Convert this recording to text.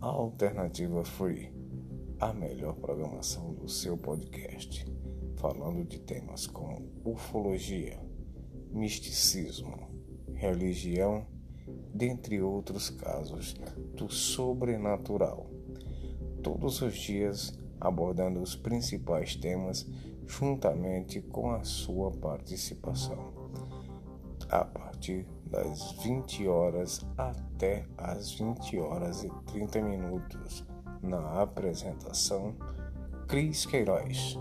Alternativa Free, a melhor programação do seu podcast, falando de temas como ufologia, misticismo, religião, dentre outros casos do sobrenatural. Todos os dias abordando os principais temas juntamente com a sua participação. A partir das 20 horas até as 20 horas e 30 minutos, na apresentação Cris Queiroz.